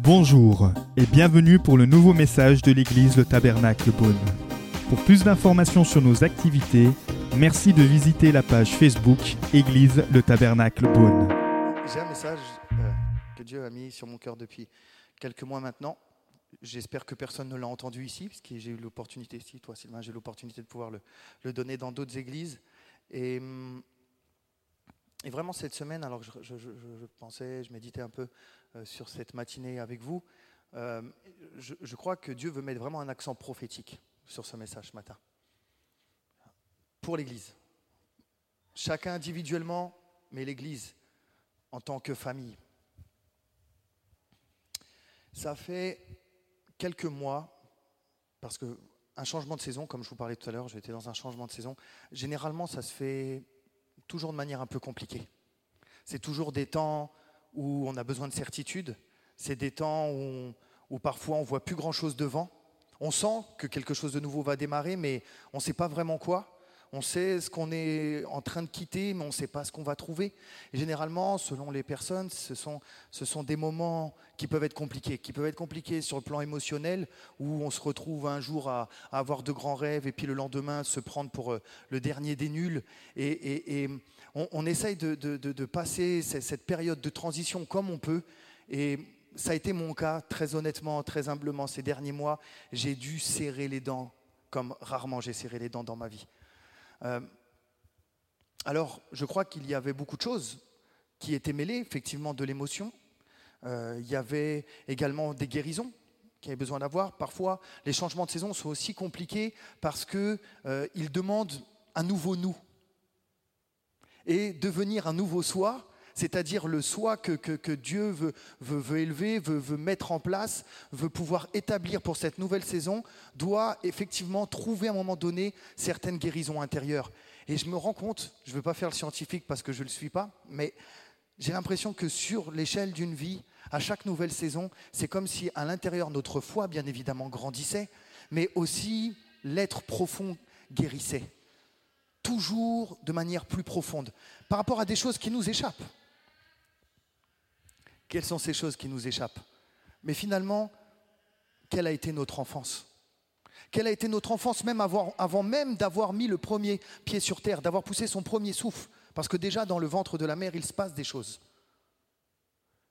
Bonjour et bienvenue pour le nouveau message de l'église Le Tabernacle Beaune. Pour plus d'informations sur nos activités, merci de visiter la page Facebook Église Le Tabernacle Beaune. J'ai un message euh, que Dieu a mis sur mon cœur depuis quelques mois maintenant. J'espère que personne ne l'a entendu ici, parce que j'ai eu l'opportunité, si toi Sylvain, j'ai eu l'opportunité de pouvoir le, donner dans d'autres églises. Et, hum, et vraiment cette semaine, alors je, je- pensais, je méditais un peu euh, sur cette matinée avec vous, euh, je, je crois que Dieu veut mettre vraiment un accent prophétique sur ce message ce matin. Pour l'Église. Chacun individuellement, mais l'Église en tant que famille. Ça fait quelques mois, parce que un changement de saison, comme je vous parlais tout à l'heure, j'étais dans un changement de saison, généralement ça se fait toujours de manière un peu compliquée. C'est toujours des temps où on a besoin de certitude, c'est des temps où, où parfois on voit plus grand-chose devant. On sent que quelque chose de nouveau va démarrer, mais on ne sait pas vraiment quoi. On sait ce qu'on est en train de quitter, mais on ne sait pas ce qu'on va trouver. Généralement, selon les personnes, ce sont, des moments qui peuvent être compliqués, qui peuvent être compliqués sur le plan émotionnel, où on se retrouve un jour à, avoir de grands rêves, et puis le lendemain se prendre pour euh, le dernier des nuls. Et, on, essaye de, passer ce- cette période de transition comme on peut. Et ça a été mon cas, très honnêtement, très humblement, ces derniers mois. J'ai dû serrer les dents, comme rarement j'ai serré les dents dans ma vie. Euh, alors, je crois qu'il y avait beaucoup de choses qui étaient mêlées, effectivement, de l'émotion. Euh, il y avait également des guérisons qui avaient besoin d'avoir. Parfois, les changements de saison sont aussi compliqués parce qu'ils demandent un nouveau nous. Et devenir un nouveau soi, c'est-à-dire le soi que, Dieu veut élever, veut, veut mettre en place, veut pouvoir établir pour cette nouvelle saison, doit effectivement trouver à un moment donné certaines guérisons intérieures. Et je me rends compte, je ne veux pas faire le scientifique parce que je ne le suis pas, mais j'ai l'impression que sur l'échelle d'une vie, à chaque nouvelle saison, c'est comme si à l'intérieur notre foi, bien évidemment, grandissait, mais aussi l'être profond guérissait. Toujours de manière plus profonde, par rapport à des choses qui nous échappent. Quelles sont ces choses qui nous échappent Mais finalement, quelle a été notre enfance? Quelle a été notre enfance même avant, même d'avoir mis le premier pied sur terre, d'avoir poussé son premier souffle? Parce que déjà dans le ventre de la mère, il se passe des choses.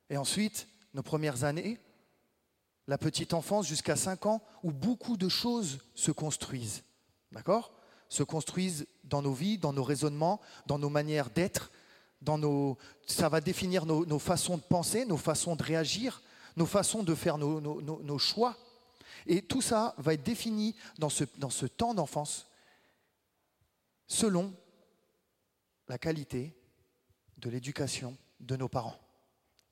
Et ensuite, nos premières années, la petite enfance jusqu'à 5 ans, où beaucoup de choses se construisent. D'accord? Se construisent dans nos vies, dans nos raisonnements, dans nos manières d'être, dans nos, ça va définir nos, façons de penser, nos façons de réagir, nos façons de faire nos- nos choix. Et tout ça va être défini dans ce, dans ce temps d'enfance selon la qualité de l'éducation de nos parents.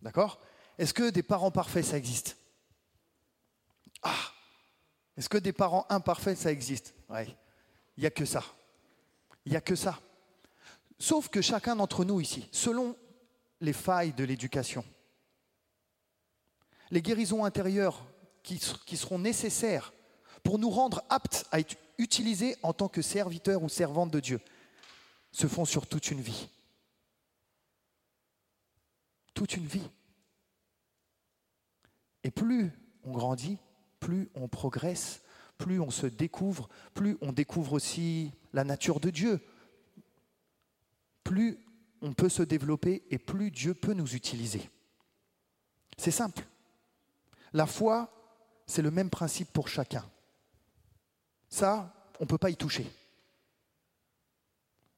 D'accord? Est-ce que des parents parfaits, ça existe? Ah Est-ce que des parents imparfaits, ça existe? Oui. Il n'y a que ça. Il n'y a que ça. Sauf que chacun d'entre nous ici, selon les failles de l'éducation, les guérisons intérieures qui, seront nécessaires pour nous rendre aptes à être utilisés en tant que serviteurs ou servantes de Dieu, se font sur toute une vie. Toute une vie. Et plus on grandit, plus on progresse, plus on se découvre, plus on découvre aussi la nature de Dieu, plus on peut se développer et plus Dieu peut nous utiliser. C'est simple. La foi, c'est le même principe pour chacun. Ça, on ne peut pas y toucher.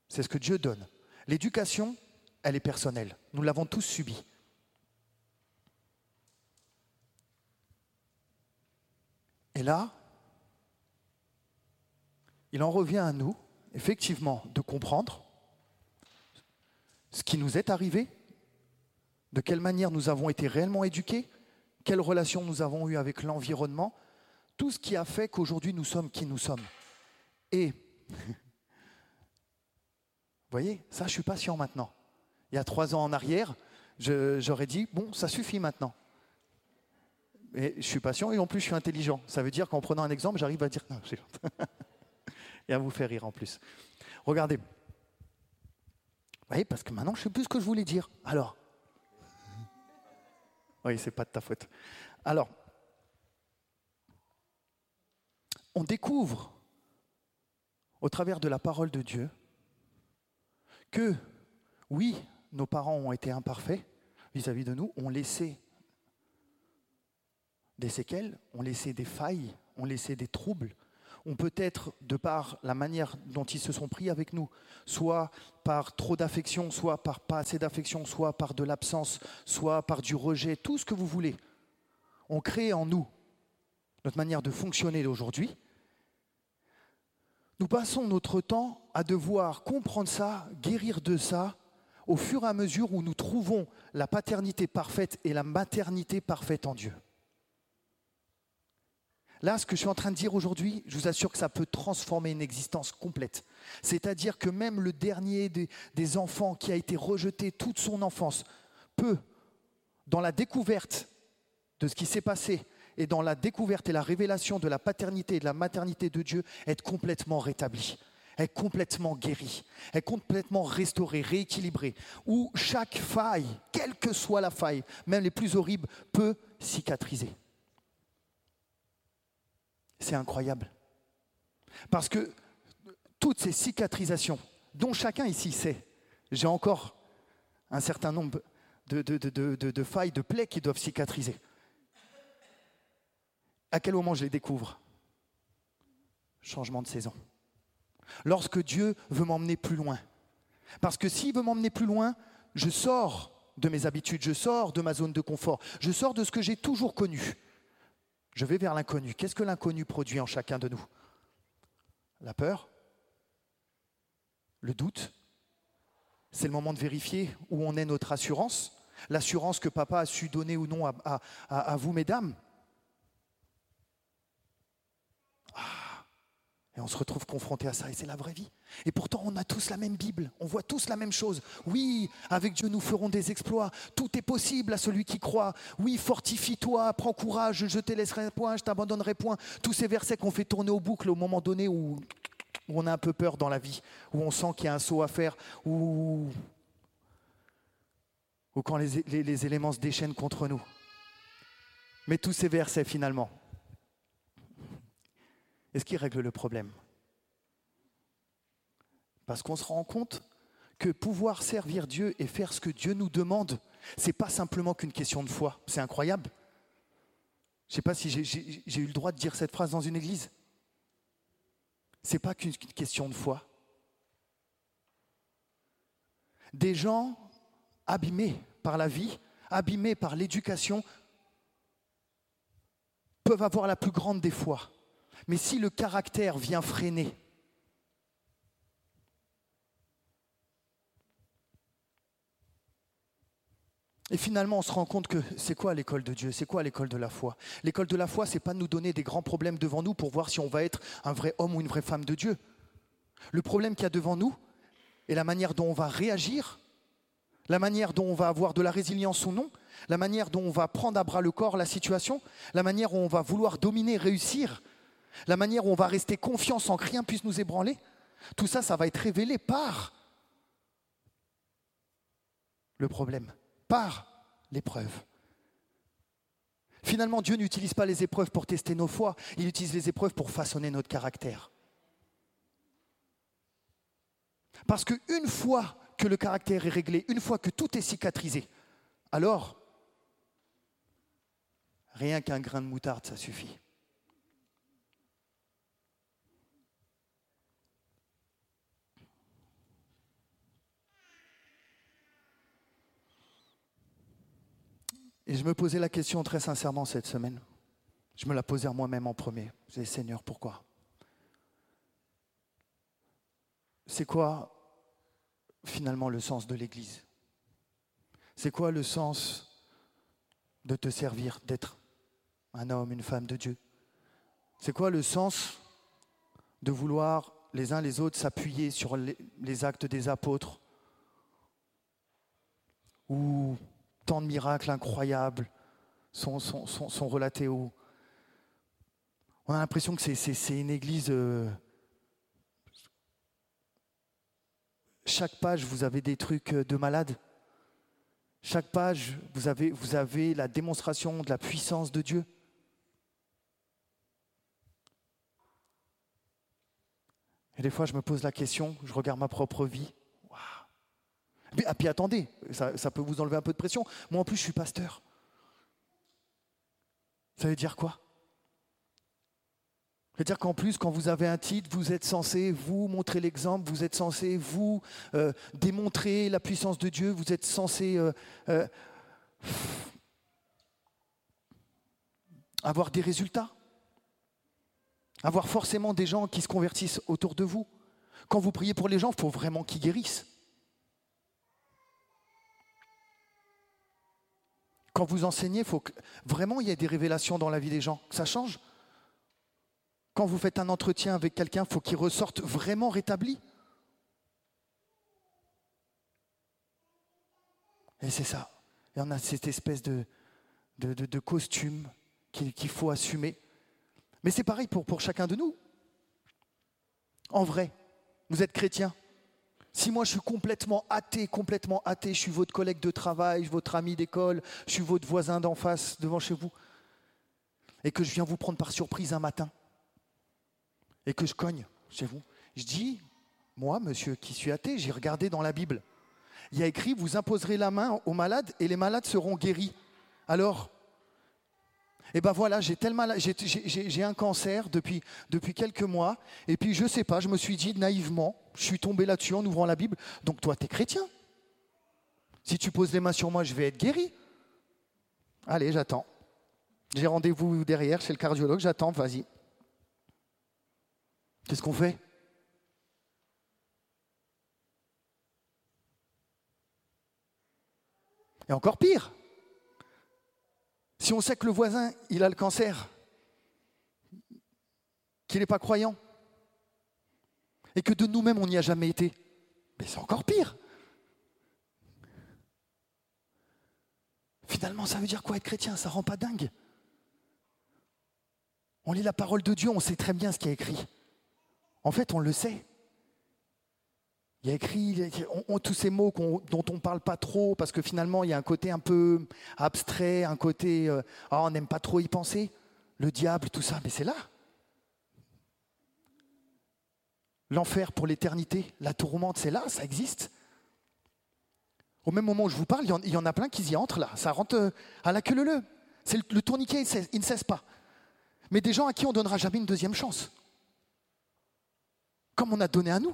C'est ce que Dieu donne. L'éducation, elle est personnelle. Nous l'avons tous subie. Et là, il en revient à nous, effectivement, de comprendre ce qui nous est arrivé, de quelle manière nous avons été réellement éduqués, quelle relation nous avons eue avec l'environnement, tout ce qui a fait qu'aujourd'hui nous sommes qui nous sommes. Et, vous voyez, ça, je suis patient maintenant. Il y a trois ans en arrière, j'aurais dit, bon, ça suffit maintenant. Et je suis patient et en plus je suis intelligent. Ça veut dire qu'en prenant un exemple, j'arrive à dire. Non, et à vous faire rire en plus. Regardez. Parce que maintenant je sais plus ce que je voulais dire. Alors, Oui, c'est pas de ta faute. Alors, on découvre au travers de la parole de Dieu que, oui, nos parents ont été imparfaits vis-à-vis de nous, ont laissé des séquelles, ont laissé des failles, ont laissé des troubles, ont peut-être, de par la manière dont ils se sont pris avec nous, soit par trop d'affection, soit par pas assez d'affection, soit par de l'absence, soit par du rejet, tout ce que vous voulez, ont créé en nous notre manière de fonctionner d'aujourd'hui. Nous passons notre temps à devoir comprendre ça, guérir de ça, au fur et à mesure où nous trouvons la paternité parfaite et la maternité parfaite en Dieu. Là, ce que je suis en train de dire aujourd'hui, je vous assure que ça peut transformer une existence complète. C'est-à-dire que même le dernier des, enfants qui a été rejeté toute son enfance peut, dans la découverte de ce qui s'est passé et dans la découverte et la révélation de la paternité et de la maternité de Dieu, être complètement rétabli être complètement guéri, être complètement restauré, rééquilibré, où chaque faille, quelle que soit la faille, même les plus horribles, peut cicatriser. C'est incroyable. Parce que toutes ces cicatrisations, dont chacun ici sait, j'ai encore un certain nombre de, failles, de plaies qui doivent cicatriser. À quel moment je les découvre? Changement de saison. Lorsque Dieu veut m'emmener plus loin. Parce que s'il veut m'emmener plus loin, je sors de mes habitudes, je sors de ma zone de confort, je sors de ce que j'ai toujours connu. Je vais vers l'inconnu. Qu'est-ce que l'inconnu produit en chacun de nous? La peur? Le doute? C'est le moment de vérifier où on est notre assurance? L'assurance que papa a su donner ou non à, vous, mesdames? Et on se retrouve confronté à ça, et c'est la vraie vie. Et pourtant, on a tous la même Bible, on voit tous la même chose. Oui, avec Dieu, nous ferons des exploits. Tout est possible à celui qui croit. Oui, fortifie-toi, prends courage, je te laisserai point, je t'abandonnerai point. Tous ces versets qu'on fait tourner aux boucles au moment donné où, on a un peu peur dans la vie, où on sent qu'il y a un saut à faire, où, quand les, les éléments se déchaînent contre nous. Mais tous ces versets, finalement, est-ce qu'il règle le problème? Parce qu'on se rend compte que pouvoir servir Dieu et faire ce que Dieu nous demande, ce n'est pas simplement qu'une question de foi. C'est incroyable. Je ne sais pas si j'ai eu le droit de dire cette phrase dans une église. Ce n'est pas qu'une question de foi. Des gens abîmés par la vie, abîmés par l'éducation, peuvent avoir la plus grande des foi. Mais si le caractère vient freiner, Et finalement, on se rend compte que c'est quoi l'école de Dieu C'est quoi l'école de la foi? L'école de la foi, c'est pas nous donner des grands problèmes devant nous pour voir si on va être un vrai homme ou une vraie femme de Dieu. Le problème qu'il y a devant nous et la manière dont on va réagir, la manière dont on va avoir de la résilience ou non, la manière dont on va prendre à bras le corps la situation, la manière où on va vouloir dominer, réussir, la manière où on va rester confiant sans que rien puisse nous ébranler, tout ça, ça va être révélé par le problème, par l'épreuve. Finalement, Dieu n'utilise pas les épreuves pour tester nos foi, il utilise les épreuves pour façonner notre caractère. Parce qu'une fois que le caractère est réglé, une fois que tout est cicatrisé, alors, rien qu'un grain de moutarde, ça suffit. Et je me posais la question très sincèrement cette semaine. Je me la posais à moi-même en premier. Je disais, Seigneur, pourquoi? C'est quoi finalement le sens de l'Église? C'est quoi le sens de te servir, d'être un homme, une femme de Dieu? C'est quoi le sens de vouloir les uns les autres s'appuyer sur les, actes des apôtres? Ou tant de miracles incroyables sont, relatés où on a l'impression que c'est une église. Euh, chaque page, vous avez des trucs de malade. Chaque page, vous avez, vous avez la démonstration de la puissance de Dieu. Et des fois, je me pose la question, je regarde ma propre vie. Et puis attendez, ça, ça peut vous enlever un peu de pression. Moi en plus, je suis pasteur. Ça veut dire quoi? C'est-à-dire qu'en plus, quand vous avez un titre, vous êtes censé vous montrer l'exemple, vous êtes censé vous euh, démontrer la puissance de Dieu, vous êtes censé euh, euh, avoir des résultats, avoir forcément des gens qui se convertissent autour de vous. Quand vous priez pour les gens, il faut vraiment qu'ils guérissent. Quand vous enseignez, il faut que vraiment il y ait des révélations dans la vie des gens, que ça change. Quand vous faites un entretien avec quelqu'un, il faut qu'il ressorte vraiment rétabli. Et c'est ça. Et on a cette espèce de, de, costume qu'il faut assumer. Mais c'est pareil pour, pour chacun de nous. En vrai, vous êtes chrétien. Si moi je suis complètement athée, complètement athée, je suis votre collègue de travail, votre ami d'école, je suis votre voisin d'en face devant chez vous, et que je viens vous prendre par surprise un matin, et que je cogne chez vous. Je dis, moi, monsieur qui suis athée, j'ai regardé dans la Bible. Il y a écrit, vous imposerez la main aux malades et les malades seront guéris. Alors, eh ben voilà, j'ai tellement, j'ai un cancer depuis, depuis quelques mois, et puis je sais pas, je me suis dit naïvement, je suis tombé là-dessus en ouvrant la Bible, donc toi, tu es chrétien. Si tu poses les mains sur moi, je vais être guéri. Allez, j'attends. J'ai rendez-vous derrière chez le cardiologue, j'attends, vas-y. Qu'est-ce qu'on fait? Et encore pire, si on sait que le voisin, il a le cancer, qu'il n'est pas croyant, et que de nous-mêmes, on n'y a jamais été, mais c'est encore pire. Finalement, ça veut dire quoi être chrétien? Ça rend pas dingue. On lit la parole de Dieu, on sait très bien ce qui est écrit. En fait, on le sait. Il y a écrit tous ces mots dont on ne parle pas trop, parce que finalement, il y a un côté un peu abstrait, un côté euh, ah, on n'aime pas trop y penser. Le diable, tout ça, mais c'est là. L'enfer pour l'éternité, la tourmente, c'est là, ça existe. Au même moment où je vous parle, il y en, a plein qui y entrent là. Ça rentre euh, à la queue leu. C'est le, le tourniquet, il ne cesse pas. Mais des gens à qui on ne donnera jamais une deuxième chance comme on a donné à nous.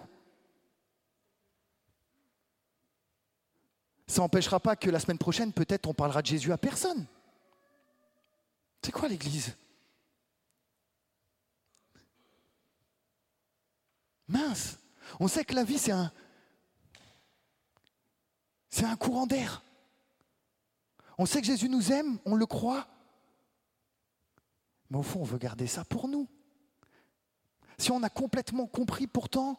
Ça n'empêchera pas que la semaine prochaine, peut-être, on parlera de Jésus à personne. C'est quoi l'Église? Mince, on sait que la vie, c'est un, c'est un courant d'air. On sait que Jésus nous aime, on le croit. Mais au fond, on veut garder ça pour nous si on a complètement compris pourtant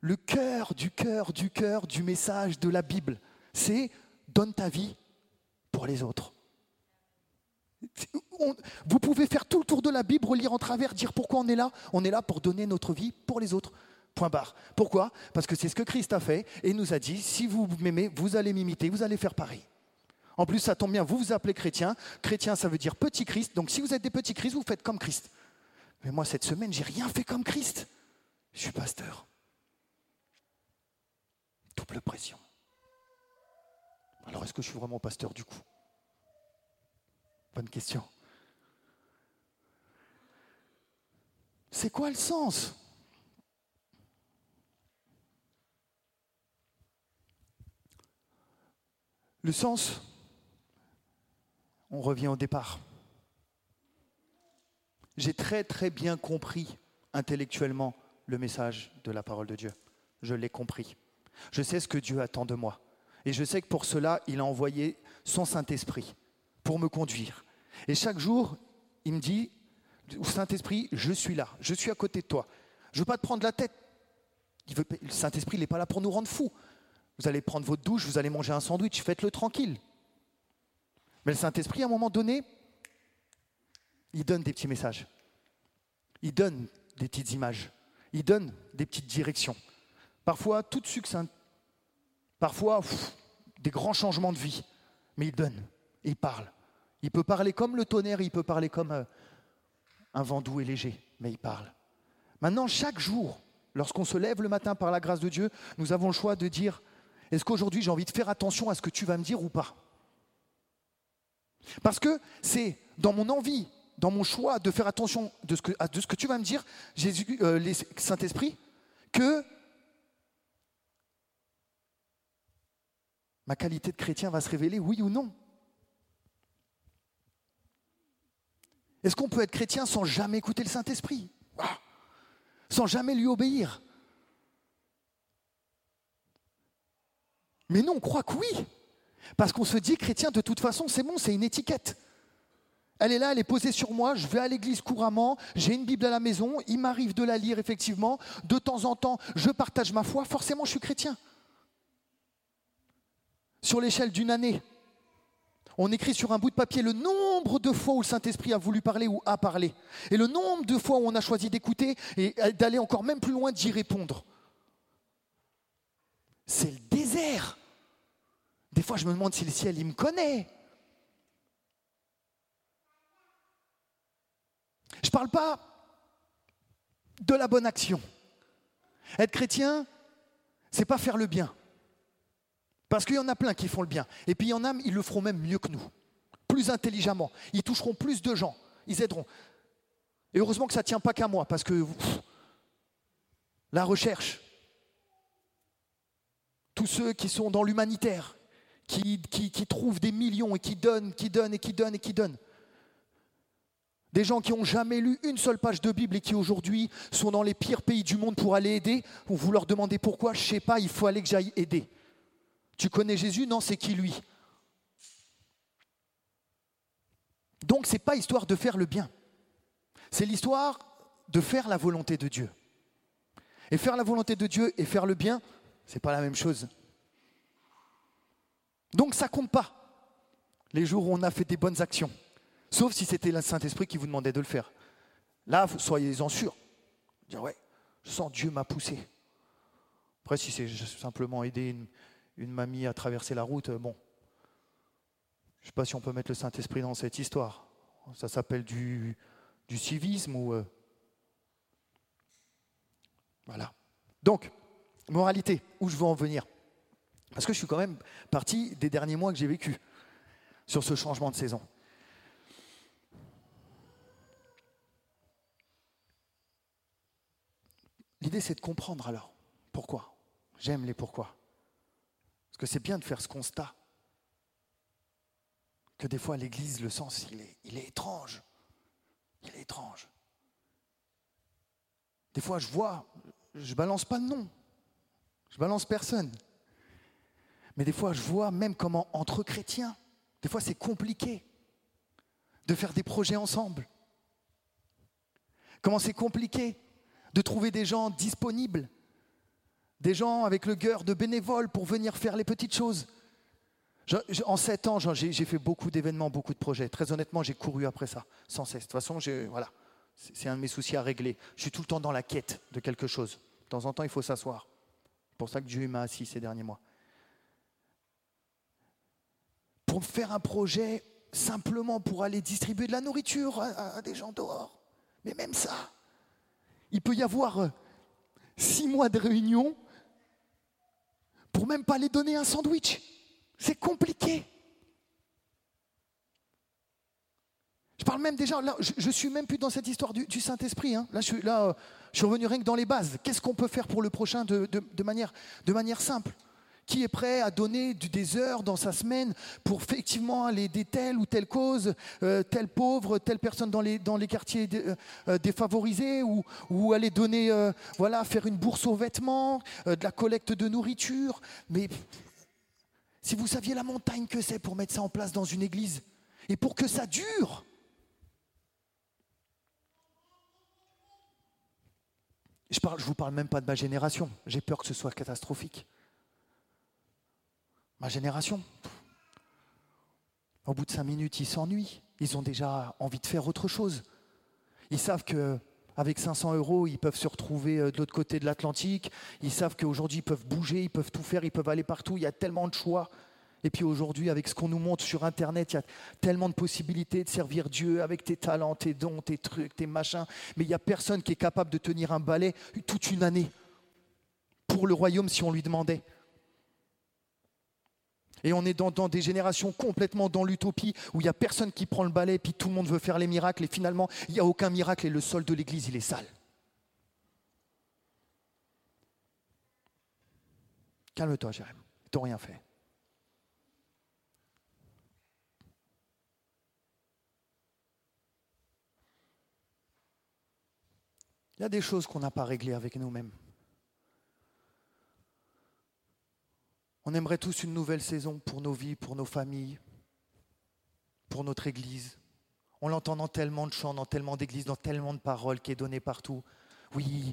le cœur du cœur du cœur du message de la Bible, c'est donne ta vie pour les autres. vous pouvez faire tout le tour de la Bible, relire en travers, dire pourquoi on est là. On est là pour donner notre vie pour les autres. Point barre. Pourquoi? Parce que c'est ce que Christ a fait et nous a dit si vous m'aimez, vous allez m'imiter, vous allez faire pareil. En plus, ça tombe bien, vous vous appelez chrétien. Chrétien, ça veut dire petit Christ. Donc si vous êtes des petits Christ, vous faites comme Christ. Mais moi, cette semaine, j'ai rien fait comme Christ. Je suis pasteur. Double pression. Alors, est-ce que je suis vraiment pasteur du coup? Bonne question. C'est quoi le sens? Le sens, on revient au départ j'ai très très bien compris intellectuellement le message de la parole de Dieu. Je l'ai compris. Je sais ce que Dieu attend de moi. Et je sais que pour cela, il a envoyé son Saint-Esprit pour me conduire. Et chaque jour, il me dit, Saint-Esprit, je suis là, je suis à côté de toi. Je ne veux pas te prendre la tête. le Saint-Esprit, n'est pas là pour nous rendre fous. Vous allez prendre votre douche, vous allez manger un sandwich, faites-le tranquille. Mais le Saint-Esprit, à un moment donné, il donne des petits messages. Il donne des petites images. Il donne des petites directions. Parfois, toutes succinctes. Parfois, des grands changements de vie. Mais il donne, il parle. Il peut parler comme le tonnerre, il peut parler comme euh, un vent doux et léger, mais il parle. Maintenant, chaque jour, lorsqu'on se lève le matin par la grâce de Dieu, nous avons le choix de dire, est-ce qu'aujourd'hui j'ai envie de faire attention à ce que tu vas me dire ou pas? Parce que c'est dans mon envie, dans mon choix de faire attention de ce que, à ce que tu vas me dire, Jésus, euh, Saint-Esprit, que ma qualité de chrétien va se révéler, oui ou non? Est-ce qu'on peut être chrétien sans jamais écouter le Saint-Esprit? Sans jamais lui obéir? Mais non, on croit que oui. Parce qu'on se dit chrétien, de toute façon, c'est bon, c'est une étiquette. Elle est là, elle est posée sur moi, je vais à l'église couramment, j'ai une Bible à la maison, il m'arrive de la lire effectivement, de temps en temps je partage ma foi, forcément je suis chrétien. Sur l'échelle d'une année, on écrit sur un bout de papier le nombre de fois où le Saint-Esprit a voulu parler ou a parlé, et le nombre de fois où on a choisi d'écouter et d'aller encore même plus loin d'y répondre. C'est le désert. Des fois je me demande si le ciel, il me connaît. Je ne parle pas de la bonne action. Être chrétien, c'est pas faire le bien. Parce qu'il y en a plein qui font le bien. Et puis il y en a, ils le feront même mieux que nous, plus intelligemment. Ils toucheront plus de gens, ils aideront. Et heureusement que ça ne tient pas qu'à moi, parce que la recherche, tous ceux qui sont dans l'humanitaire, qui, qui, trouvent des millions et qui donnent, qui donnent et qui donnent et qui donnent. Des gens qui n'ont jamais lu une seule page de Bible et qui aujourd'hui sont dans les pires pays du monde pour aller aider. Vous leur demandez pourquoi, je ne sais pas, il faut aller que j'aille aider. Tu connais Jésus? Non, c'est qui lui? Donc ce n'est pas histoire de faire le bien. C'est l'histoire de faire la volonté de Dieu. Et faire la volonté de Dieu et faire le bien, ce n'est pas la même chose. Donc ça compte pas les jours où on a fait des bonnes actions. Sauf si c'était le Saint-Esprit qui vous demandait de le faire. Là, soyez-en sûrs. Dire ouais, je sens Dieu m'a poussé. Après, si c'est simplement aider une, une mamie à traverser la route, bon, je ne sais pas si on peut mettre le Saint-Esprit dans cette histoire. Ça s'appelle du, du, civisme ou... Euh, voilà. Donc, moralité, où je veux en venir? Parce que je suis quand même parti des derniers mois que j'ai vécu sur ce changement de saison. L'idée, c'est de comprendre alors pourquoi. J'aime les pourquoi. Parce que c'est bien de faire ce constat. Que des fois, l'Église, le sens, il est, étrange. Il est étrange. Des fois, je vois, je balance pas de nom. Je balance personne. Mais des fois, je vois même comment, entre chrétiens, des fois, c'est compliqué de faire des projets ensemble. Comment c'est compliqué de trouver des gens disponibles des gens avec le cœur de bénévoles pour venir faire les petites choses. en sept ans, j'ai fait beaucoup d'événements, beaucoup de projets. Très honnêtement, j'ai couru après ça, sans cesse. De toute façon, voilà, c'est un de mes soucis à régler. Je suis tout le temps dans la quête de quelque chose. De temps en temps, il faut s'asseoir. C'est pour ça que Dieu m'a assis ces derniers mois. Pour faire un projet simplement pour aller distribuer de la nourriture à des gens dehors. Mais même ça, il peut y avoir euh, six mois de réunion pour même pas les donner un sandwich. C'est compliqué. Je parle même déjà, là, je, ne suis même plus dans cette histoire du, Saint-Esprit. Hein. Là, je suis, là, je suis revenu rien que dans les bases. Qu'est-ce qu'on peut faire pour le prochain de manière simple? Qui est prêt à donner des heures dans sa semaine pour effectivement aller aider telle ou telle cause, euh, telle pauvre, telle personne dans les, quartiers euh, euh, défavorisés, ou, aller donner, voilà, faire une bourse aux vêtements, de la collecte de nourriture. Mais si vous saviez la montagne que c'est pour mettre ça en place dans une église, et pour que ça dure, Je ne je vous parle même pas de ma génération. J'ai peur que ce soit catastrophique. Ma génération, au bout de cinq minutes, ils s'ennuient. Ils ont déjà envie de faire autre chose. Ils savent que avec 500 euros, ils peuvent se retrouver euh, de l'autre côté de l'Atlantique. Ils savent qu'aujourd'hui, ils peuvent bouger, ils peuvent tout faire, ils peuvent aller partout. Il y a tellement de choix. Et puis aujourd'hui, avec ce qu'on nous montre sur Internet, il y a tellement de possibilités de servir Dieu avec tes talents, tes dons, tes trucs, tes machins. Mais il n'y a personne qui est capable de tenir un balai toute une année pour le royaume si on lui demandait. Et on est dans, des générations complètement dans l'utopie où il n'y a personne qui prend le balai puis tout le monde veut faire les miracles et finalement il n'y a aucun miracle et le sol de l'église il est sale. Calme-toi. Ils n'ont rien fait. Il y a des choses qu'on n'a pas réglées avec nous-mêmes. On aimerait tous une nouvelle saison pour nos vies, pour nos familles, pour notre Église. On l'entend dans tellement de chants, dans tellement d'églises, dans tellement de paroles qui est données partout. Oui,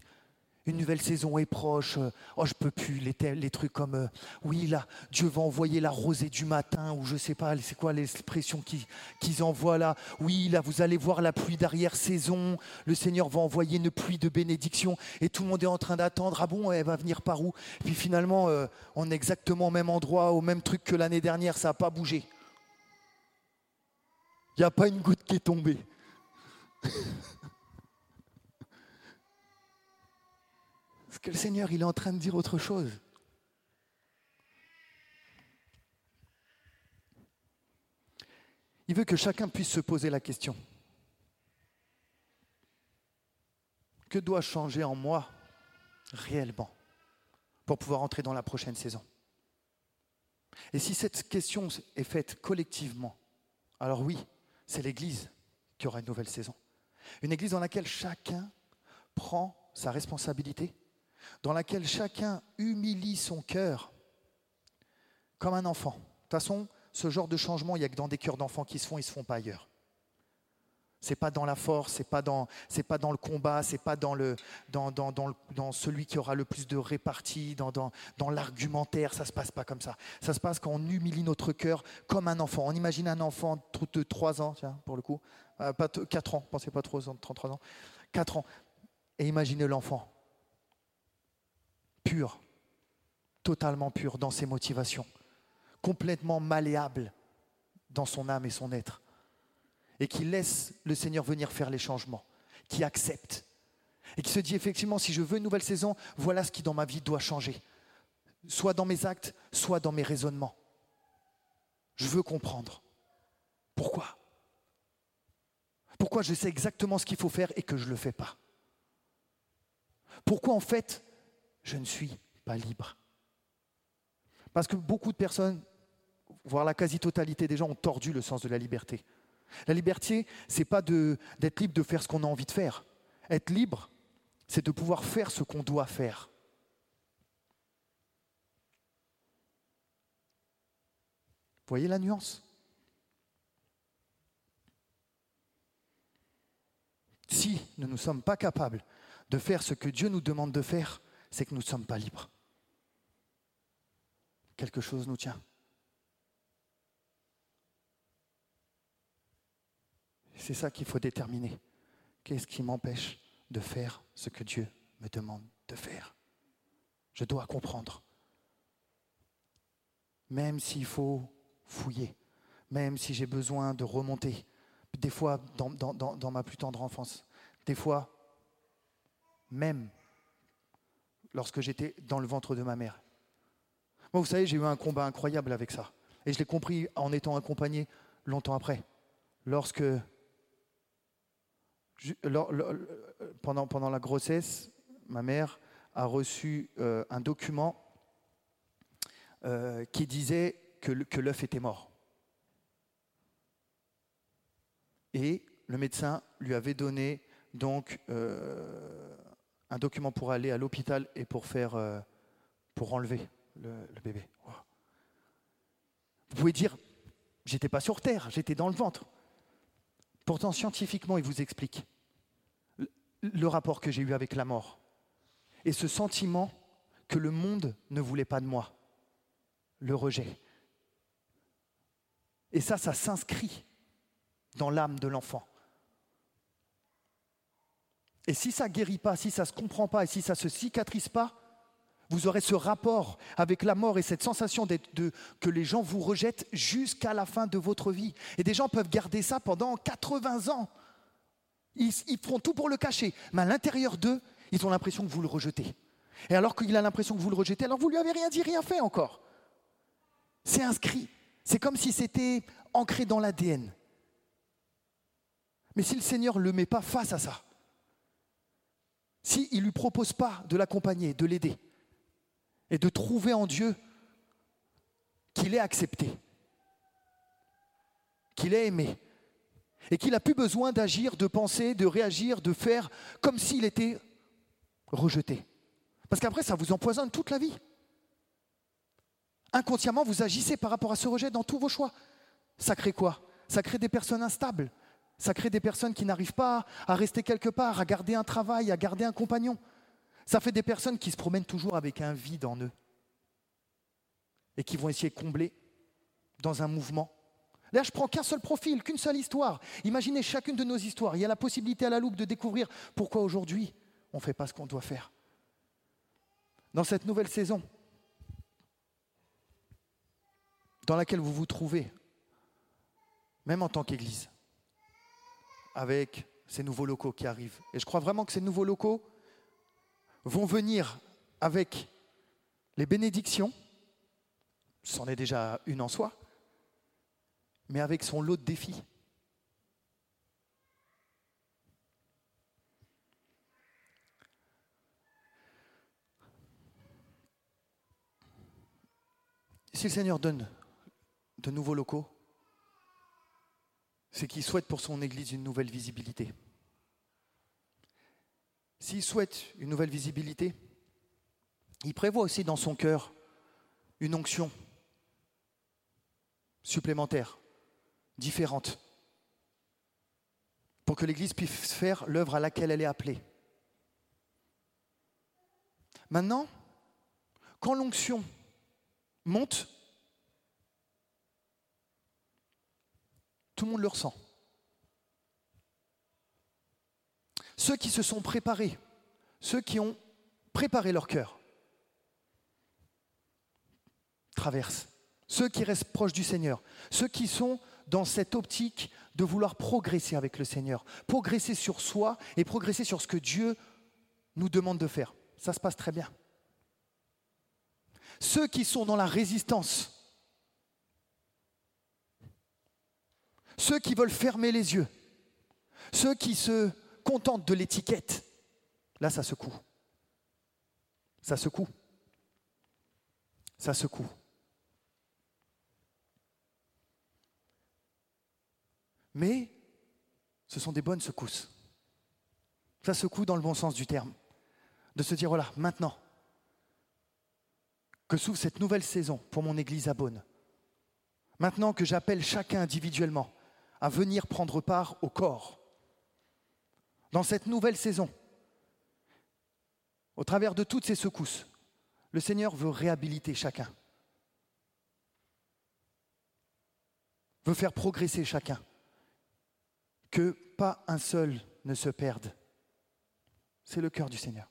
une nouvelle saison est proche. Oh, je peux plus. Les, les trucs comme euh, oui, là, Dieu va envoyer la rosée du matin, ou je sais pas, c'est quoi l'expression qu'ils envoient là. Oui, là, vous allez voir la pluie d'arrière-saison. Le Seigneur va envoyer une pluie de bénédiction. Et tout le monde est en train d'attendre. Ah bon, elle va venir par où? Puis finalement, euh, on est exactement au même endroit, au même truc que l'année dernière. Ça n'a pas bougé. Il n'y a pas une goutte qui est tombée. que le Seigneur, il est en train de dire autre chose. Il veut que chacun puisse se poser la question. Que doit changer en moi réellement pour pouvoir entrer dans la prochaine saison? Et si cette question est faite collectivement, alors oui, c'est l'Église qui aura une nouvelle saison. Une Église dans laquelle chacun prend sa responsabilité dans laquelle chacun humilie son cœur comme un enfant. De toute façon, ce genre de changement, il n'y a que dans des cœurs d'enfants qui se font, ils ne se font pas ailleurs. C'est pas dans la force, c'est pas dans, pas dans le combat, c'est pas dans le, dans, dans, dans, celui qui aura le plus de répartie, dans, dans, dans l'argumentaire. Ça se passe pas comme ça. Ça se passe quand on humilie notre cœur comme un enfant. On imagine un enfant de 3 ans, tiens, pour le coup, euh, pas 4 ans, pensez pas trop, 33 ans, 4 ans. Et imaginez l'enfant pur, totalement pur dans ses motivations, complètement malléable dans son âme et son être, et qui laisse le Seigneur venir faire les changements, qui accepte, et qui se dit effectivement, si je veux une nouvelle saison, voilà ce qui dans ma vie doit changer, soit dans mes actes, soit dans mes raisonnements. Je veux comprendre. Pourquoi? Pourquoi je sais exactement ce qu'il faut faire et que je ne le fais pas? Pourquoi en fait je ne suis pas libre. Parce que beaucoup de personnes, voire la quasi-totalité des gens, ont tordu le sens de la liberté. La liberté, ce n'est pas d'être libre de faire ce qu'on a envie de faire. Être libre, c'est de pouvoir faire ce qu'on doit faire. Vous voyez la nuance? Si nous ne sommes pas capables de faire ce que Dieu nous demande de faire, c'est que nous ne sommes pas libres. Quelque chose nous tient. C'est ça qu'il faut déterminer. Qu'est-ce qui m'empêche de faire ce que Dieu me demande de faire? Je dois comprendre. Même s'il faut fouiller, même si j'ai besoin de remonter, des fois dans, ma plus tendre enfance, des fois même lorsque j'étais dans le ventre de ma mère. Moi, vous savez, j'ai eu un combat incroyable avec ça. Et je l'ai compris en étant accompagné longtemps après. Lorsque, pendant, la grossesse, ma mère a reçu euh, un document euh, qui disait que, l'œuf était mort. Et le médecin lui avait donné donc euh, un document pour aller à l'hôpital et pour faire, euh, pour enlever le, bébé. Vous pouvez dire, j'étais pas sur terre, j'étais dans le ventre. Pourtant, scientifiquement, il vous explique le rapport que j'ai eu avec la mort et ce sentiment que le monde ne voulait pas de moi, le rejet. Et ça, ça s'inscrit dans l'âme de l'enfant. Et si ça ne guérit pas, si ça ne se comprend pas et si ça ne se cicatrise pas, vous aurez ce rapport avec la mort et cette sensation que les gens vous rejettent jusqu'à la fin de votre vie. Et des gens peuvent garder ça pendant 80 ans. Ils, ils feront tout pour le cacher, mais à l'intérieur d'eux, ils ont l'impression que vous le rejetez. Et alors qu'il a l'impression que vous le rejetez, alors vous lui avez rien dit, rien fait encore. C'est inscrit. C'est comme si c'était ancré dans l'ADN. Mais si le Seigneur ne le met pas face à ça, s'il ne lui propose pas de l'accompagner, de l'aider, et de trouver en Dieu qu'il est accepté, qu'il est aimé, et qu'il n'a plus besoin d'agir, de penser, de réagir, de faire comme s'il était rejeté. Parce qu'après, ça vous empoisonne toute la vie. Inconsciemment, vous agissez par rapport à ce rejet dans tous vos choix. Ça crée quoi? Ça crée des personnes instables. Ça crée des personnes qui n'arrivent pas à rester quelque part, à garder un travail, à garder un compagnon. Ça fait des personnes qui se promènent toujours avec un vide en eux et qui vont essayer de combler dans un mouvement. Là, je prends qu'un seul profil, qu'une seule histoire. Imaginez chacune de nos histoires. Il y a la possibilité à la loupe de découvrir pourquoi aujourd'hui on ne fait pas ce qu'on doit faire. Dans cette nouvelle saison, dans laquelle vous vous trouvez, même en tant qu'Église, avec ces nouveaux locaux qui arrivent. Et je crois vraiment que ces nouveaux locaux vont venir avec les bénédictions, c'en est déjà une en soi, mais avec son lot de défis. Si le Seigneur donne de nouveaux locaux, c'est qu'il souhaite pour son Église une nouvelle visibilité. S'il souhaite une nouvelle visibilité, il prévoit aussi dans son cœur une onction supplémentaire, différente, pour que l'Église puisse faire l'œuvre à laquelle elle est appelée. Maintenant, quand l'onction monte, Monde le ressent. Ceux qui se sont préparés, ceux qui ont préparé leur cœur, traversent. Ceux qui restent proches du Seigneur, ceux qui sont dans cette optique de vouloir progresser avec le Seigneur, progresser sur soi et progresser sur ce que Dieu nous demande de faire. Ça se passe très bien. Ceux qui sont dans la résistance, ceux qui veulent fermer les yeux, ceux qui se contentent de l'étiquette, là ça secoue. Ça secoue. Ça secoue. Mais ce sont des bonnes secousses. Ça secoue dans le bon sens du terme. De se dire, voilà, maintenant que s'ouvre cette nouvelle saison pour mon Église à Beaune, maintenant que j'appelle chacun individuellement à venir prendre part au corps. Dans cette nouvelle saison, au travers de toutes ces secousses, le Seigneur veut réhabiliter chacun, veut faire progresser chacun, que pas un seul ne se perde. C'est le cœur du Seigneur.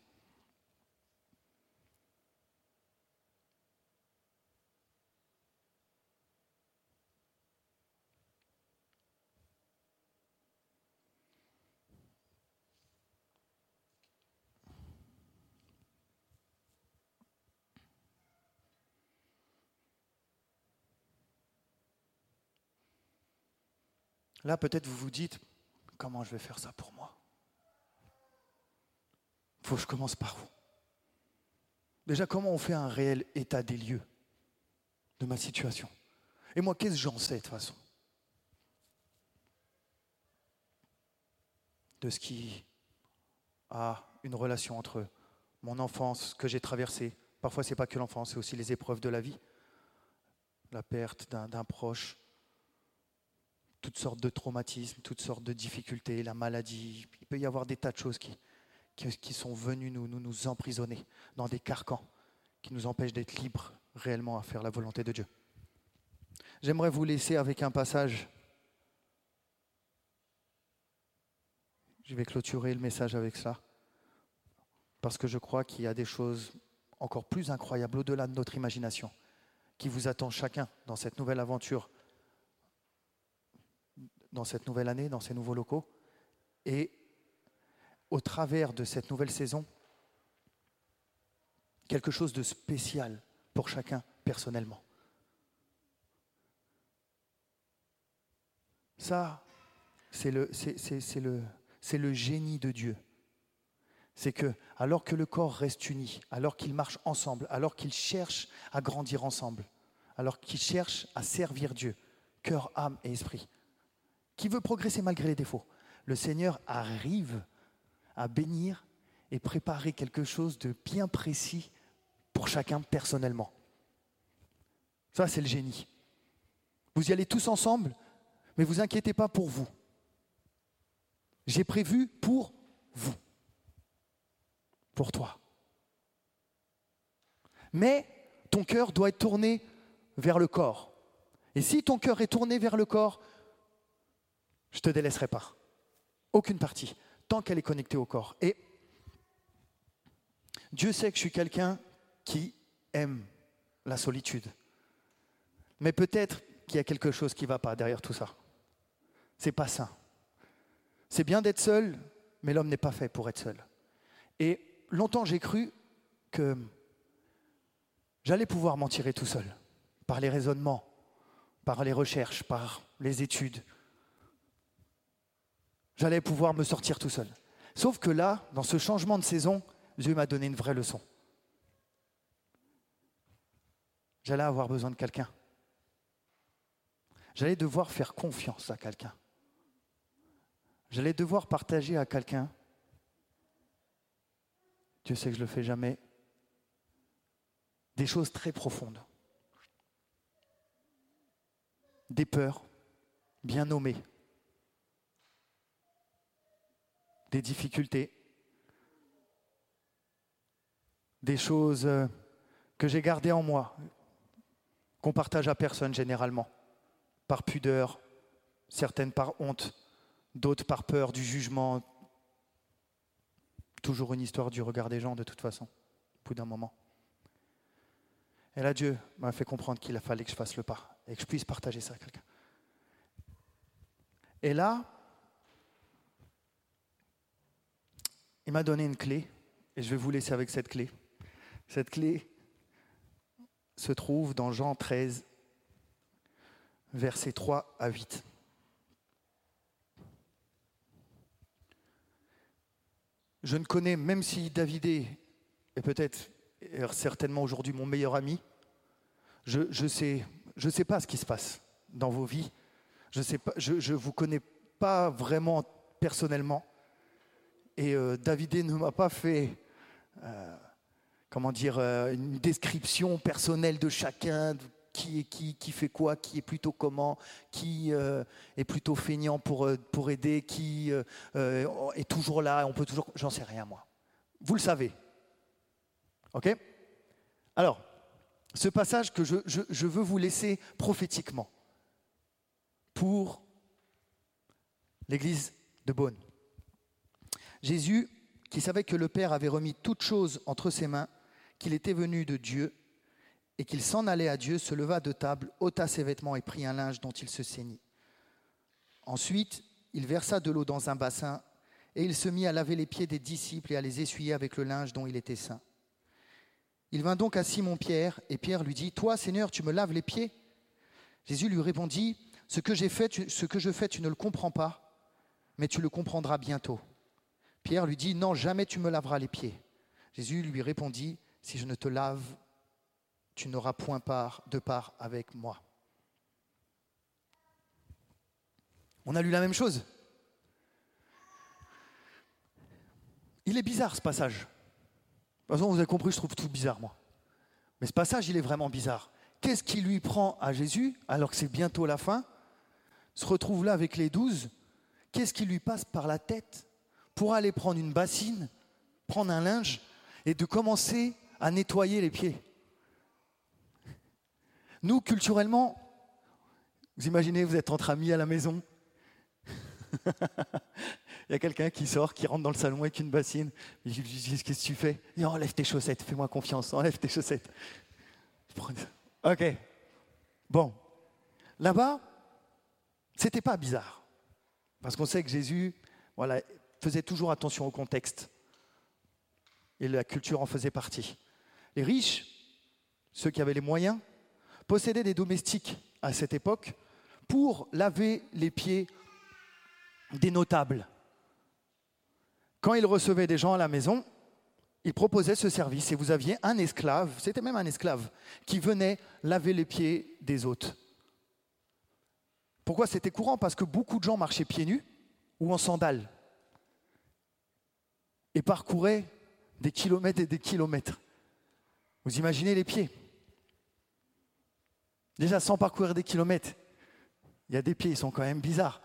Là, peut-être vous vous dites, comment je vais faire ça pour moi? Il faut que je commence par où? Déjà, comment on fait un réel état des lieux de ma situation? Et moi, qu'est-ce que j'en sais de toute façon? De ce qui a une relation entre mon enfance, que j'ai traversée. Parfois, ce n'est pas que l'enfance, c'est aussi les épreuves de la vie. La perte d'un proche, toutes sortes de traumatismes, toutes sortes de difficultés, la maladie. Il peut y avoir des tas de choses qui, qui, sont venues nous, nous, nous emprisonner dans des carcans qui nous empêchent d'être libres réellement à faire la volonté de Dieu. J'aimerais vous laisser avec un passage. Je vais clôturer le message avec ça, parce que je crois qu'il y a des choses encore plus incroyable au-delà de notre imagination, qui vous attend chacun dans cette nouvelle aventure, dans cette nouvelle année, dans ces nouveaux locaux. Et au travers de cette nouvelle saison, quelque chose de spécial pour chacun personnellement. Ça, c'est le, génie de Dieu. C'est que, alors que le corps reste uni, alors qu'il marche ensemble, alors qu'il cherche à grandir ensemble, alors qu'il cherche à servir Dieu, cœur, âme et esprit, qui veut progresser malgré les défauts, le Seigneur arrive à bénir et préparer quelque chose de bien précis pour chacun personnellement. Ça, c'est le génie. Vous y allez tous ensemble, mais vous inquiétez pas pour vous. J'ai prévu pour vous, pour toi. Mais ton cœur doit être tourné vers le corps. Et si ton cœur est tourné vers le corps, je ne te délaisserai pas. Aucune partie, tant qu'elle est connectée au corps. Et Dieu sait que je suis quelqu'un qui aime la solitude. Mais peut-être qu'il y a quelque chose qui ne va pas derrière tout ça. C'est pas sain. C'est bien d'être seul, mais l'homme n'est pas fait pour être seul. Et longtemps j'ai cru que j'allais pouvoir m'en tirer tout seul, par les raisonnements, par les recherches, par les études. J'allais pouvoir me sortir tout seul. Sauf que là, dans ce changement de saison, Dieu m'a donné une vraie leçon. J'allais avoir besoin de quelqu'un. J'allais devoir faire confiance à quelqu'un. J'allais devoir partager à quelqu'un. Dieu sait que je ne le fais jamais. Des choses très profondes. Des peurs bien nommées. Des difficultés. Des choses euh, que j'ai gardées en moi, qu'on partage à personne généralement, par pudeur, certaines par honte, d'autres par peur du jugement. Toujours une histoire du regard des gens de toute façon, au bout d'un moment. Et là, Dieu m'a fait comprendre qu'il fallu que je fasse le pas et que je puisse partager ça à quelqu'un. Et là, il m'a donné une clé, et je vais vous laisser avec cette clé. Cette clé, se trouve dans Jean 13, versets 3 à 8. Je ne connais, même si David est peut-être certainement aujourd'hui mon meilleur ami, je ne je sais, je sais pas ce qui se passe dans vos vies. Je ne je, je vous connais pas vraiment personnellement. Et euh, David ne m'a pas fait euh, comment dire, euh, une description personnelle de chacun, qui est qui, qui fait quoi, qui est plutôt comment, qui euh, est plutôt feignant pour, aider, qui est toujours là, on peut toujours. J'en sais rien, moi. Vous le savez. OK? Alors, ce passage que je veux vous laisser prophétiquement pour l'église de Beaune. Jésus, qui savait que le Père avait remis toutes choses entre ses mains, qu'il était venu de Dieu et qu'il s'en allait à Dieu, se leva de table, ôta ses vêtements et prit un linge dont il se ceignit. Ensuite, il versa de l'eau dans un bassin et il se mit à laver les pieds des disciples et à les essuyer avec le linge dont il était saint. Il vint donc à Simon-Pierre et Pierre lui dit, Toi, Seigneur, tu me laves les pieds? Jésus lui répondit, ce que, j'ai fait, ce que je fais, tu ne le comprends pas, mais tu le comprendras bientôt. Pierre lui dit, Non, jamais tu me laveras les pieds. Jésus lui répondit, si je ne te lave, tu n'auras point part, de part avec moi. On a lu la même chose. Il est bizarre ce passage. De toute façon, vous avez compris, je trouve tout bizarre, moi. Mais ce passage, il est vraiment bizarre. Qu'est-ce qui lui prend à Jésus, alors que c'est bientôt la fin, se retrouve là avec les douze Qu'est-ce qui lui passe par la tête? Pour aller prendre une bassine, prendre un linge et de commencer à nettoyer les pieds. Nous, culturellement, vous imaginez, vous êtes entre amis à la maison. Il y a quelqu'un qui sort, qui rentre dans le salon avec une bassine. Je lui dis Qu'est-ce que tu fais? Il dit Enlève tes chaussettes, fais-moi confiance, enlève tes chaussettes. Ok. Bon. Là-bas, c'était pas bizarre. Parce qu'on sait que Jésus voilà, faisait toujours attention au contexte. Et la culture en faisait partie. Les riches, ceux qui avaient les moyens, possédaient des domestiques à cette époque pour laver les pieds des notables. Quand ils recevaient des gens à la maison, ils proposaient ce service et vous aviez un esclave, c'était même un esclave, qui venait laver les pieds des hôtes. Pourquoi c'était courant? Parce que beaucoup de gens marchaient pieds nus ou en sandales et parcouraient des kilomètres et des kilomètres. Vous imaginez les pieds Déjà sans parcourir des kilomètres, il y a des pieds, ils sont quand même bizarres.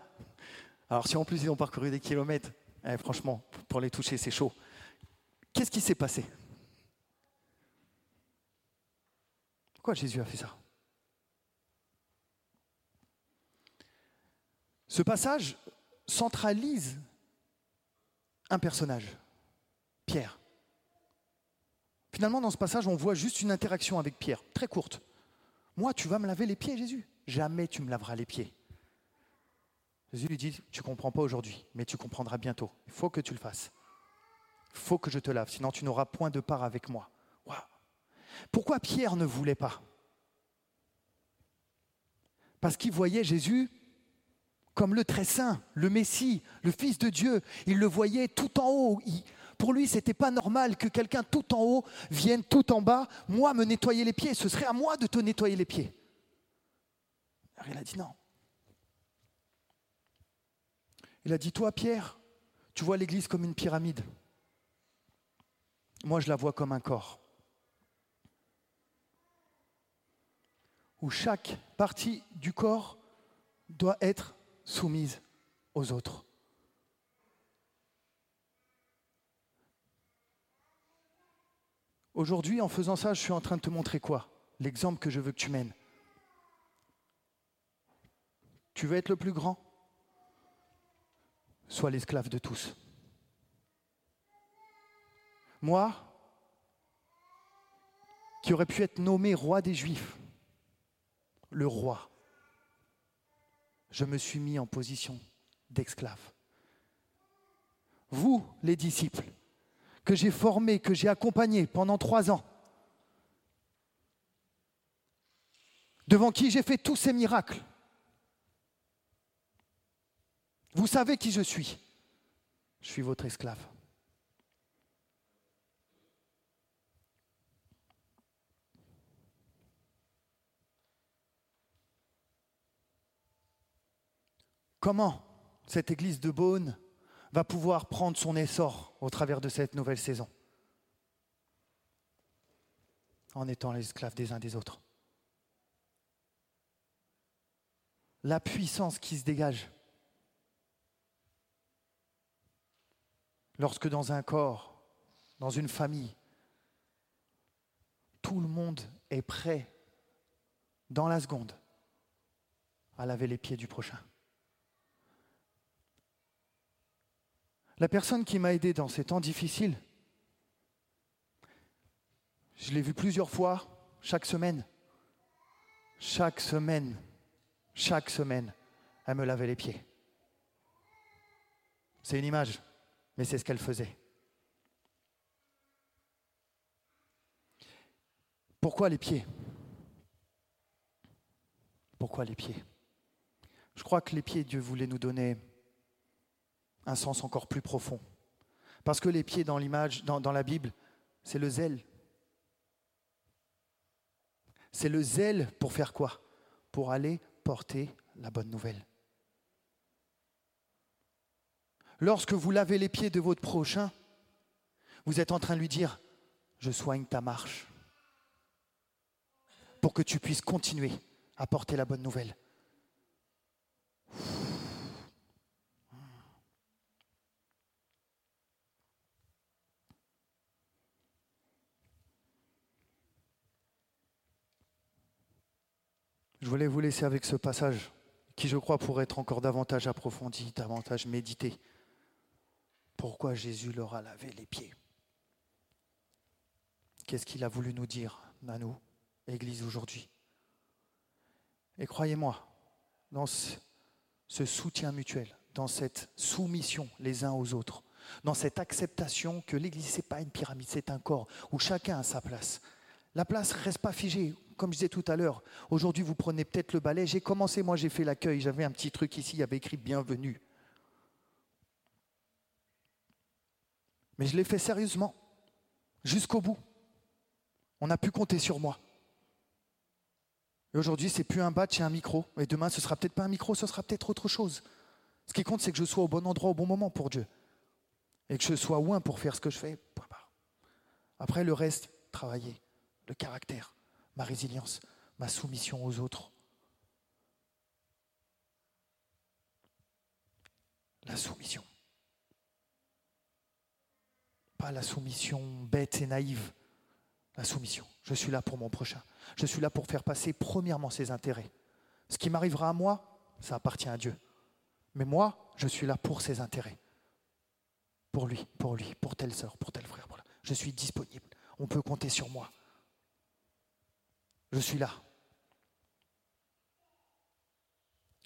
Alors si en plus ils ont parcouru des kilomètres, eh, franchement, pour les toucher, c'est chaud. Qu'est-ce qui s'est passé? Pourquoi Jésus a fait ça? Ce passage centralise un personnage, Pierre. Finalement, dans ce passage, on voit juste une interaction avec Pierre, très courte. Moi, tu vas me laver les pieds, Jésus Jamais tu me laveras les pieds. Jésus lui dit, tu ne comprends pas aujourd'hui, mais tu comprendras bientôt. Il faut que tu le fasses. Il faut que je te lave, sinon tu n'auras point de part avec moi. Pourquoi Pierre ne voulait pas? Parce qu'il voyait Jésus comme le très saint, le Messie, le Fils de Dieu. Il le voyait tout en haut. Pour lui, ce n'était pas normal que quelqu'un tout en haut vienne tout en bas, moi, me nettoyer les pieds. Ce serait à moi de te nettoyer les pieds. Alors il a dit non. Il a dit, toi, Pierre, tu vois l'Église comme une pyramide. Moi, je la vois comme un corps. Où chaque partie du corps doit être soumise aux autres. Aujourd'hui, en faisant ça, je suis en train de te montrer quoi? L'exemple que je veux que tu mènes. Tu veux être le plus grand? Sois l'esclave de tous. Moi, qui aurais pu être nommé roi des Juifs, le roi, je me suis mis en position d'esclave. Vous, les disciples, que j'ai formés, que j'ai accompagnés pendant trois ans, devant qui j'ai fait tous ces miracles, vous savez qui je suis. Je suis votre esclave. Comment cette église de Beaune va pouvoir prendre son essor au travers de cette nouvelle saison En étant l'esclave des uns des autres. La puissance qui se dégage lorsque dans un corps, dans une famille, tout le monde est prêt dans la seconde à laver les pieds du prochain. La personne qui m'a aidé dans ces temps difficiles, je l'ai vu plusieurs fois, chaque semaine. Chaque semaine, chaque semaine, elle me lavait les pieds. C'est une image mais c'est ce qu'elle faisait. Pourquoi les pieds? Pourquoi les pieds? Je crois que les pieds, Dieu voulait nous donner un sens encore plus profond. Parce que les pieds dans l'image, dans, la Bible, c'est le zèle. C'est le zèle pour faire quoi? Pour aller porter la bonne nouvelle. Lorsque vous lavez les pieds de votre prochain, vous êtes en train de lui dire, je soigne ta marche pour que tu puisses continuer à porter la bonne nouvelle. Je voulais vous laisser avec ce passage qui, je crois, pourrait être encore davantage approfondi, davantage médité. pourquoi Jésus leur a lavé les pieds? Qu'est-ce qu'il a voulu nous dire à nous, Église, aujourd'hui? Et croyez-moi, dans ce soutien mutuel, dans cette soumission les uns aux autres, dans cette acceptation que l'Église, ce n'est pas une pyramide, c'est un corps où chacun a sa place. La place ne reste pas figée. Comme je disais tout à l'heure, aujourd'hui, vous prenez peut-être le balai. J'ai commencé, moi, j'ai fait l'accueil. J'avais un petit truc ici, il y avait écrit Bienvenue. Mais je l'ai fait sérieusement, jusqu'au bout. On a pu compter sur moi. Et aujourd'hui, c'est plus un badge, c'est un micro. Et demain, ce sera peut-être pas un micro, ce sera peut-être autre chose. Ce qui compte, c'est que je sois au bon endroit au bon moment pour Dieu. Et que je sois loin pour faire ce que je fais. Après, le reste, travailler. Le caractère, ma résilience, ma soumission aux autres. La soumission. Pas la soumission bête et naïve. La soumission. Je suis là pour mon prochain. Je suis là pour faire passer premièrement ses intérêts. Ce qui m'arrivera à moi, ça appartient à Dieu. Mais moi, je suis là pour ses intérêts. Pour lui, pour lui, pour telle sœur, pour tel frère. Je suis disponible. On peut compter sur moi. Je suis là.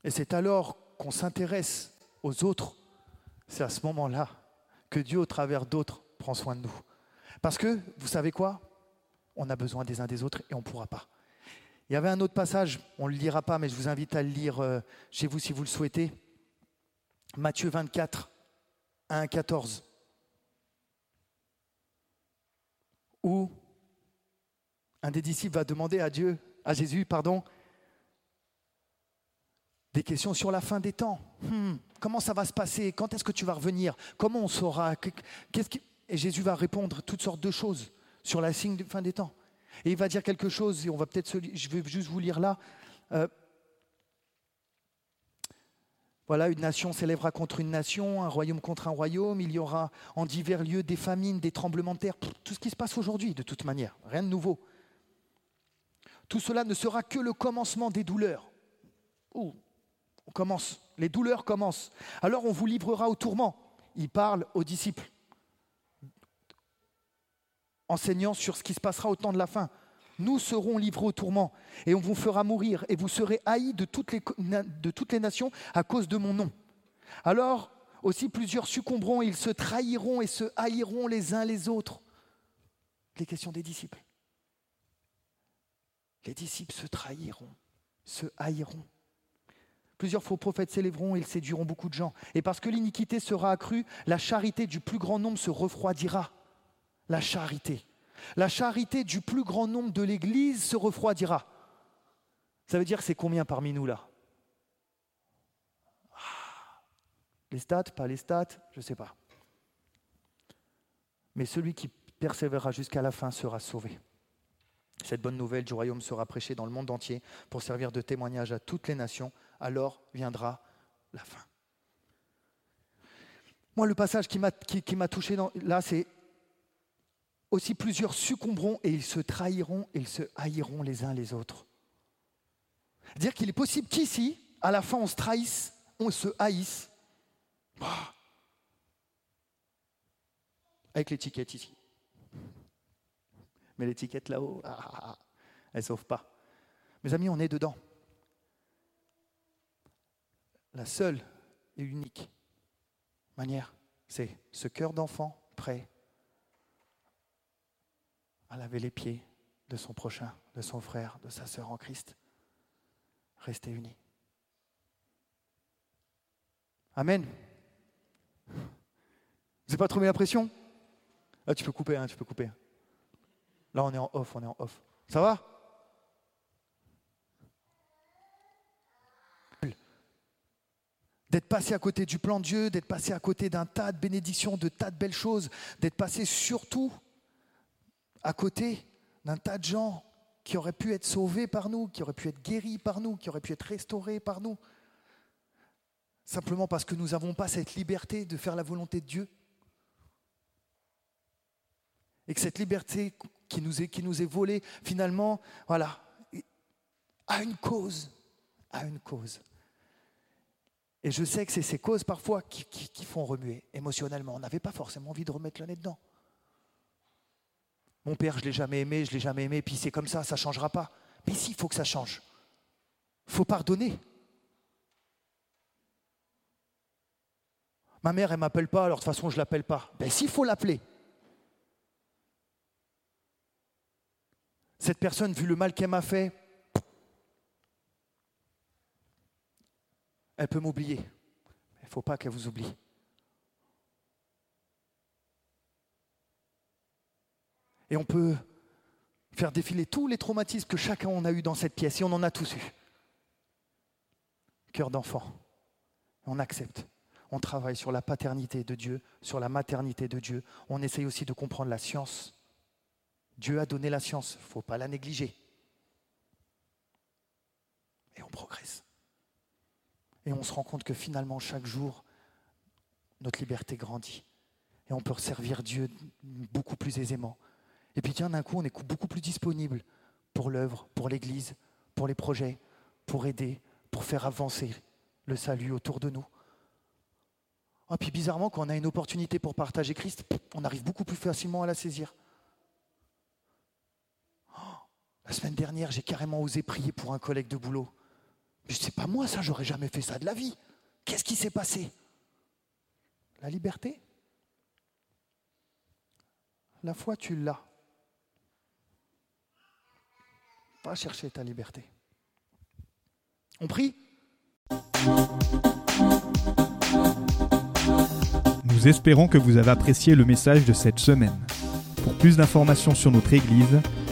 Et c'est alors qu'on s'intéresse aux autres. C'est à ce moment-là que Dieu, au travers d'autres, prend soin de nous. Parce que, vous savez quoi? On a besoin des uns des autres et on ne pourra pas. Il y avait un autre passage, on ne le lira pas, mais je vous invite à le lire euh, chez vous si vous le souhaitez. Matthieu 24, 1 à 14. Où un des disciples va demander à Dieu, à Jésus, pardon, des questions sur la fin des temps. Hmm, comment ça va se passer? Quand est-ce que tu vas revenir? Comment on saura? Et Jésus va répondre toutes sortes de choses sur la signe de fin des temps. Et il va dire quelque chose, et on va peut-être, je vais juste vous lire là. Euh, voilà, une nation s'élèvera contre une nation, un royaume contre un royaume, il y aura en divers lieux des famines, des tremblements de terre, tout ce qui se passe aujourd'hui de toute manière, rien de nouveau. Tout cela ne sera que le commencement des douleurs. Oh, on commence, les douleurs commencent. Alors on vous livrera au tourment. Il parle aux disciples, enseignant sur ce qui se passera au temps de la fin. Nous serons livrés au tourment et on vous fera mourir et vous serez haïs de toutes les, de toutes les nations à cause de mon nom. Alors aussi plusieurs succomberont, ils se trahiront et se haïront les uns les autres. Les questions des disciples les disciples se trahiront, se haïront. Plusieurs faux prophètes s'élèveront et ils séduiront beaucoup de gens. Et parce que l'iniquité sera accrue, la charité du plus grand nombre se refroidira. La charité. La charité du plus grand nombre de l'Église se refroidira. Ça veut dire que c'est combien parmi nous là? Ah. Les stats, pas les stats, je ne sais pas. Mais celui qui persévérera jusqu'à la fin sera sauvé. Cette bonne nouvelle du royaume sera prêchée dans le monde entier pour servir de témoignage à toutes les nations. Alors viendra la fin. Moi, le passage qui m'a touché là, c'est aussi plusieurs succomberont et ils se trahiront et ils se haïront les uns les autres. Dire qu'il est possible qu'ici, à la fin, on se trahisse, on se haïsse. Bah. Avec l'étiquette ici. L'étiquette là-haut, ah, ah, ah, elle ne sauve pas. Mes amis, on est dedans. La seule et unique manière, c'est ce cœur d'enfant prêt à laver les pieds de son prochain, de son frère, de sa sœur en Christ. Rester unis. Amen. Vous n'avez pas trop mis la pression? Ah, Tu peux couper, hein, tu peux couper. Là, on est en off, on est en off. Ça va? D'être passé à côté du plan de Dieu, d'être passé à côté d'un tas de bénédictions, de tas de belles choses, d'être passé surtout à côté d'un tas de gens qui auraient pu être sauvés par nous, qui auraient pu être guéris par nous, qui auraient pu être restaurés par nous. Simplement parce que nous n'avons pas cette liberté de faire la volonté de Dieu. Et que cette liberté qui nous est, qui nous est volée, finalement, voilà, a une cause, a une cause. Et je sais que c'est ces causes parfois qui, font remuer émotionnellement. On n'avait pas forcément envie de remettre le nez dedans. Mon père, je ne l'ai jamais aimé, je ne l'ai jamais aimé, puis c'est comme ça, ça ne changera pas. Mais si, il faut que ça change. Il faut pardonner. Ma mère, elle ne m'appelle pas, alors de toute façon, je ne l'appelle pas. Ben s'il faut l'appeler. Cette personne, vu le mal qu'elle m'a fait, elle peut m'oublier. Il ne faut pas qu'elle vous oublie. Et on peut faire défiler tous les traumatismes que chacun en a eu dans cette pièce, et on en a tous eu. Cœur d'enfant. On accepte. On travaille sur la paternité de Dieu, sur la maternité de Dieu. On essaye aussi de comprendre la science Dieu a donné la science, il ne faut pas la négliger. Et on progresse. Et on se rend compte que finalement, chaque jour, notre liberté grandit. Et on peut servir Dieu beaucoup plus aisément. Et puis tiens, d'un coup, on est beaucoup plus disponible pour l'œuvre, pour l'Église, pour les projets, pour aider, pour faire avancer le salut autour de nous. Et ah, puis bizarrement, quand on a une opportunité pour partager Christ, on arrive beaucoup plus facilement à la saisir. La semaine dernière, j'ai carrément osé prier pour un collègue de boulot. Mais sais pas moi, ça, j'aurais jamais fait ça de la vie. Qu'est-ce qui s'est passé? La liberté? La foi, tu l'as. Pas chercher ta liberté. On prie? Nous espérons que vous avez apprécié le message de cette semaine. Pour plus d'informations sur notre Église,